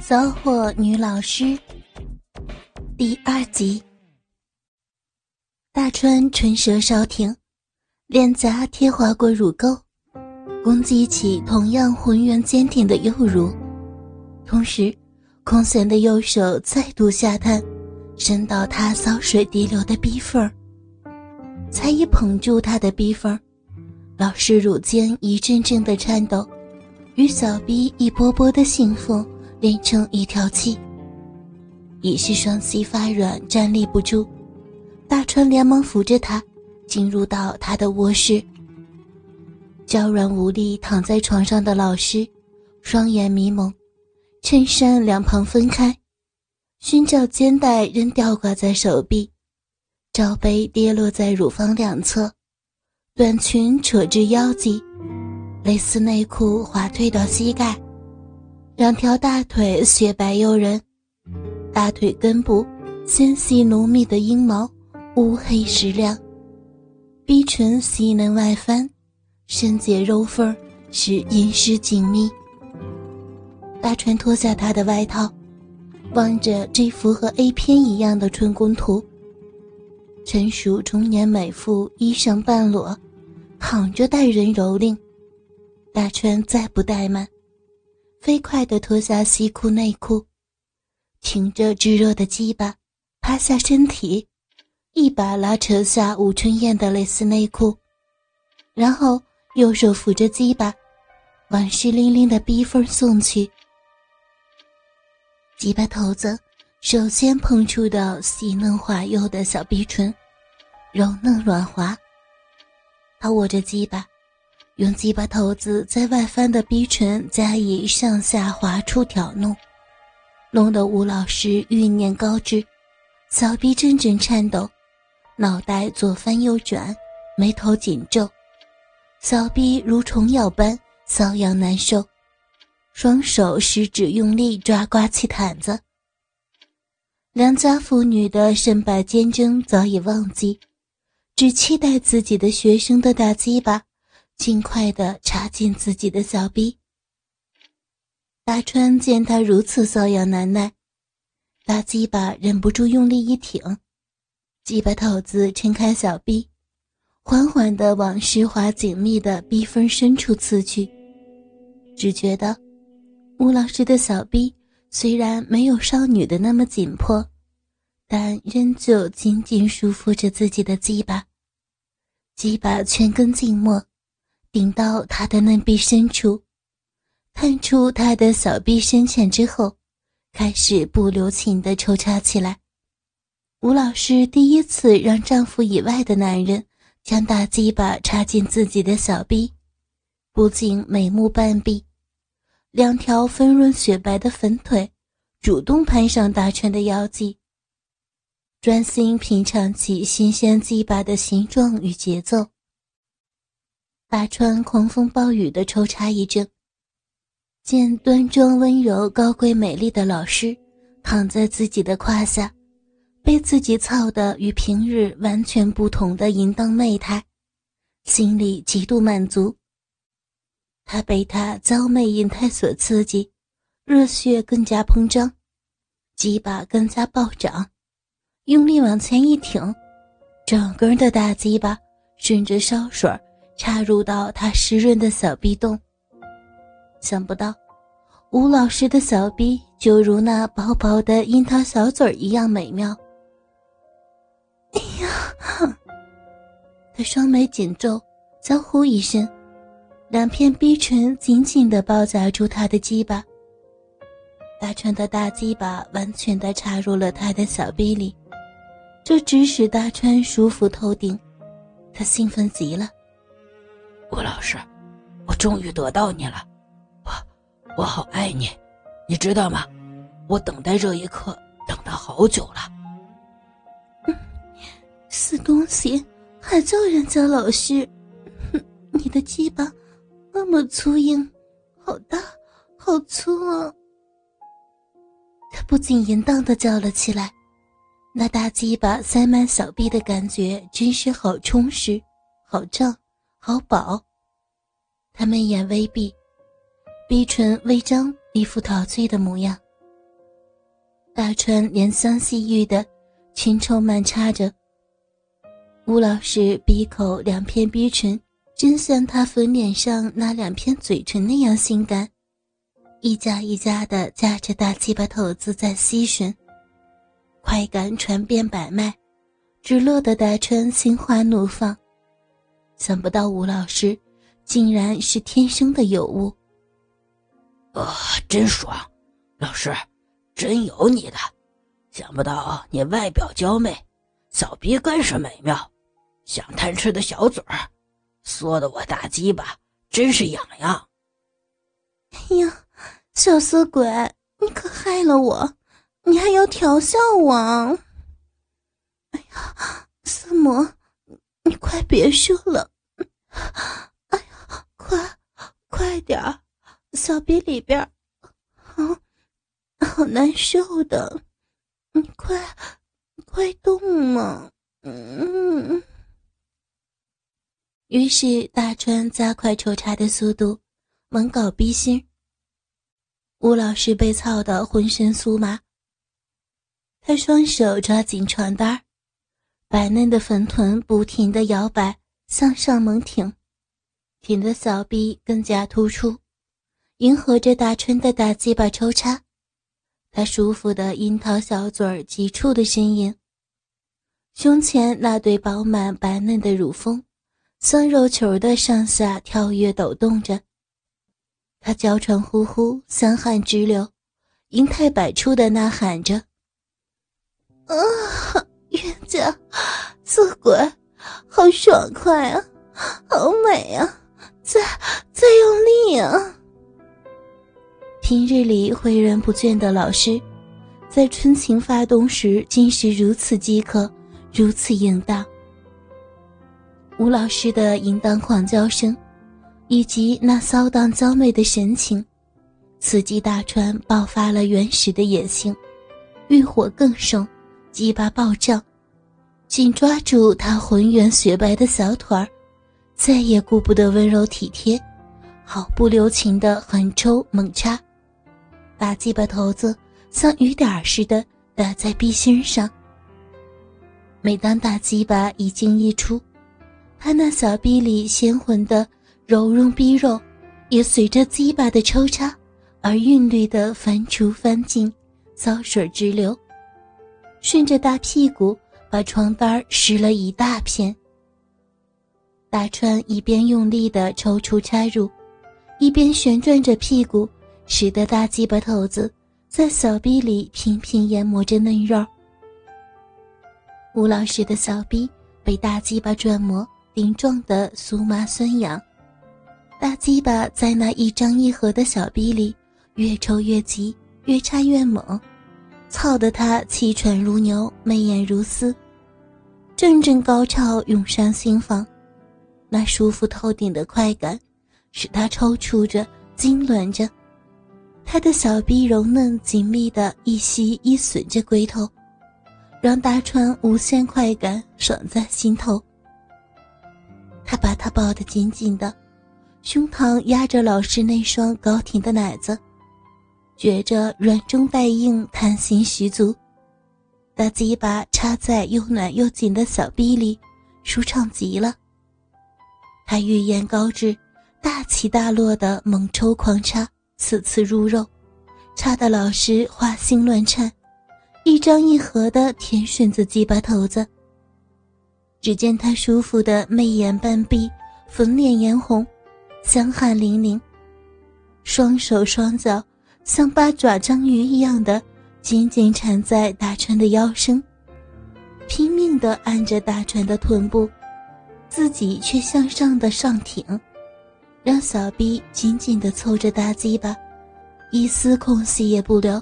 骚货女老师第二集。大川唇舌稍停，脸颊贴划过乳沟，攻击起同样浑圆坚挺的右乳，同时空闲的右手再度下探，伸到他骚水滴流的逼缝儿，才一捧住他的逼缝儿，老师乳尖一阵阵的颤抖，与小逼一波波的兴奋。连成一条气，已是双膝发软，站立不住。大川连忙扶着他，进入到他的卧室。娇软无力躺在床上的老师，双眼迷蒙，衬衫两旁分开，寻找肩带仍吊挂在手臂，罩杯跌落在乳房两侧，短裙扯至腰际，蕾丝内裤滑退到膝盖。两条大腿雪白诱人，大腿根部纤细浓密的阴毛乌黑实亮，逼唇细嫩外翻，深解肉缝使阴湿紧密。大川脱下他的外套，望着这幅和 A 片一样的春宫图，成熟中年美妇衣裳半裸，躺着待人蹂躏。大川再不怠慢。飞快地脱下西裤内裤，挺着炙热的鸡巴，趴下身体，一把拉扯下吴春燕的蕾丝内裤，然后右手扶着鸡巴，往湿淋淋的逼缝送去。鸡巴头子首先碰触到细嫩滑幼的小逼唇，柔嫩软滑。他握着鸡巴。用鸡巴头子在外翻的逼唇加以上下滑处挑弄，弄得吴老师欲念高至，小臂阵阵颤抖，脑袋左翻右转，眉头紧皱，小臂如虫咬般瘙痒难受，双手食指用力抓刮起毯子。良家妇女的身败坚贞早已忘记，只期待自己的学生的大鸡巴。尽快的插进自己的小臂。大川见他如此瘙痒难耐，大鸡巴忍不住用力一挺，鸡巴头子撑开小臂，缓缓的往湿滑紧密的逼缝深处刺去。只觉得吴老师的小臂虽然没有少女的那么紧迫，但仍旧紧紧束缚着自己的鸡巴，鸡巴全根静默。顶到他的嫩壁深处，探出他的小臂深浅之后，开始不留情的抽插起来。吴老师第一次让丈夫以外的男人将大鸡巴插进自己的小臂，不禁眉目半闭，两条丰润雪白的粉腿主动攀上大川的腰际，专心品尝起新鲜鸡巴的形状与节奏。大川狂风暴雨的抽插一阵，见端庄温柔、高贵美丽的老师躺在自己的胯下，被自己操的与平日完全不同的淫荡媚态，心里极度满足。他被他娇媚淫态所刺激，热血更加膨胀，鸡巴更加暴涨，用力往前一挺，整根的大鸡巴顺着烧水插入到他湿润的小臂洞，想不到吴老师的小臂就如那薄薄的樱桃小嘴一样美妙。哎呀！他双眉紧皱，娇呼一声，两片逼唇紧紧地包夹住他的鸡巴。大川的大鸡巴完全地插入了他的小臂里，这直使大川舒服透顶，他兴奋极了。吴老师，我终于得到你了，我我好爱你，你知道吗？我等待这一刻等了好久了。死东西，还叫人家老师？你的鸡巴那么粗硬，好大，好粗啊！他不禁淫荡的叫了起来，那大鸡巴塞满小臂的感觉真是好充实，好胀。好饱，他眉眼微闭，鼻唇微张，一副陶醉的模样。大川怜香惜玉的群抽慢插着。吴老师鼻口两片鼻唇，真像他粉脸上那两片嘴唇那样性感，一家一家的夹着大鸡巴头子在吸吮，快感传遍百脉，直落的大川心花怒放。想不到吴老师竟然是天生的尤物，啊，真爽！老师，真有你的！想不到你外表娇媚，小鼻更是美妙，像贪吃的小嘴儿，缩得我大鸡巴真是痒痒。哎呀，小色鬼，你可害了我！你还要调笑我？哎呀，色魔！你快别说了！哎呀，快快点儿，小鼻里边，啊，好难受的！你快快动嘛！嗯。于是大川加快抽插的速度，猛搞逼心。吴老师被操得浑身酥麻，他双手抓紧床单白嫩的粉臀不停地摇摆，向上猛挺，挺的小臂更加突出，迎合着大春的大鸡巴抽插。他舒服的樱桃小嘴儿急促的呻吟，胸前那对饱满白嫩的乳峰，像肉球的上下跳跃抖动着。他娇喘呼呼，香汗直流，银态百出的呐喊着：“啊！”冤家，色鬼，好爽快啊，好美啊！再再用力啊！平日里诲人不倦的老师，在春情发动时，竟是如此饥渴，如此淫荡。吴老师的淫荡狂叫声，以及那骚荡娇媚的神情，刺激大川爆发了原始的野性，欲火更盛。鸡巴暴涨，紧抓住他浑圆雪白的小腿儿，再也顾不得温柔体贴，毫不留情的狠抽猛插，把鸡巴头子像雨点似的打在臂心上。每当大鸡巴一进一出，他那小臂里鲜红的柔润逼肉，也随着鸡巴的抽插而韵律的翻出翻进，骚水直流。顺着大屁股把床单湿了一大片。大川一边用力的抽出插入，一边旋转着屁股，使得大鸡巴头子在小臂里频频研磨着嫩肉。吴老师的小臂被大鸡巴转磨，顶撞的酥麻酸痒，大鸡巴在那一张一合的小臂里越抽越急，越插越猛。操得他气喘如牛，媚眼如丝，阵阵高潮涌上心房，那舒服透顶的快感使他抽搐着、痉挛着，他的小臂柔嫩紧密的一吸一吮着龟头，让大川无限快感爽在心头。他把他抱得紧紧的，胸膛压着老师那双高挺的奶子。觉着软中带硬，弹性十足，大鸡巴插在又暖又紧的小臂里，舒畅极了。他欲言高志，大起大落的猛抽狂插，次次入肉，插的老师花心乱颤，一张一合的舔吮着鸡巴头子。只见他舒服的媚眼半闭，粉脸嫣红，香汗淋漓，双手双脚。像八爪章鱼一样的紧紧缠在大川的腰身，拼命地按着大川的臀部，自己却向上的上挺，让小臂紧紧地凑着大鸡巴，一丝空隙也不留。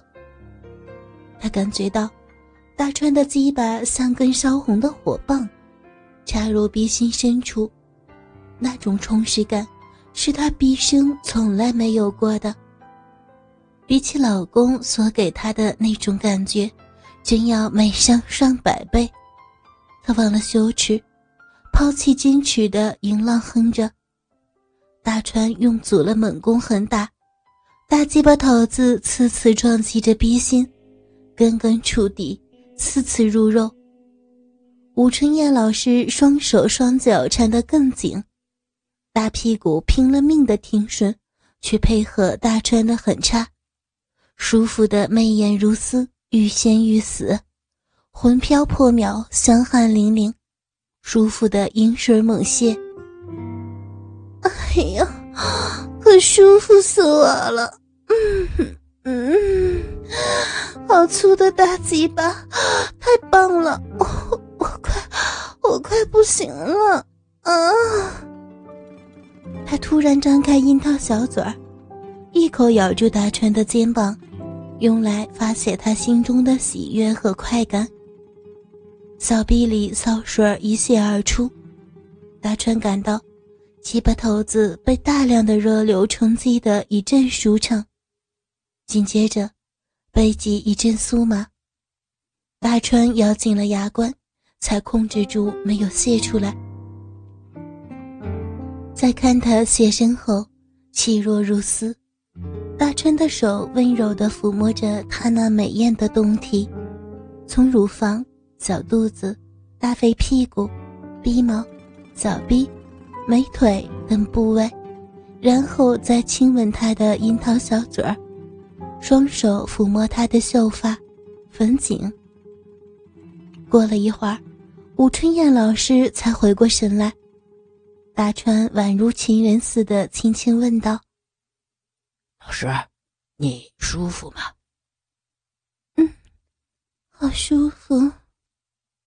他感觉到大川的鸡巴像根烧红的火棒，插入鼻心深处，那种充实感是他毕生从来没有过的。比起老公所给她的那种感觉，真要美上上百倍。她忘了羞耻，抛弃矜持的淫浪哼着。大川用足了猛攻狠打，大鸡巴头子次次撞击着逼心，根根触底，次次入肉。吴春燕老师双手双脚缠得更紧，大屁股拼了命的挺顺，去配合大川的狠差，舒服的媚眼如丝，欲仙欲死，魂飘魄渺，香汗淋漓，舒服的饮水猛泻。哎呀，可舒服死我了！嗯嗯，好粗的大鸡巴，太棒了！我快，我快不行了！啊！他突然张开樱桃小嘴儿，一口咬住大川的肩膀，用来发泄他心中的喜悦和快感。小臂里骚水一泻而出，大川感到鸡巴头子被大量的热流冲击的一阵舒畅，紧接着背脊一阵酥麻，大川咬紧了牙关。才控制住没有泄出来。再看他泄身后，气若如丝。大川的手温柔地抚摸着她那美艳的胴体，从乳房、小肚子、大肥屁股、鼻毛、小臂、美腿等部位，然后再亲吻她的樱桃小嘴儿，双手抚摸她的秀发、粉颈。过了一会儿。吴春燕老师才回过神来，大川宛如情人似的轻轻问道：“老师，你舒服吗？”“嗯，好舒服。”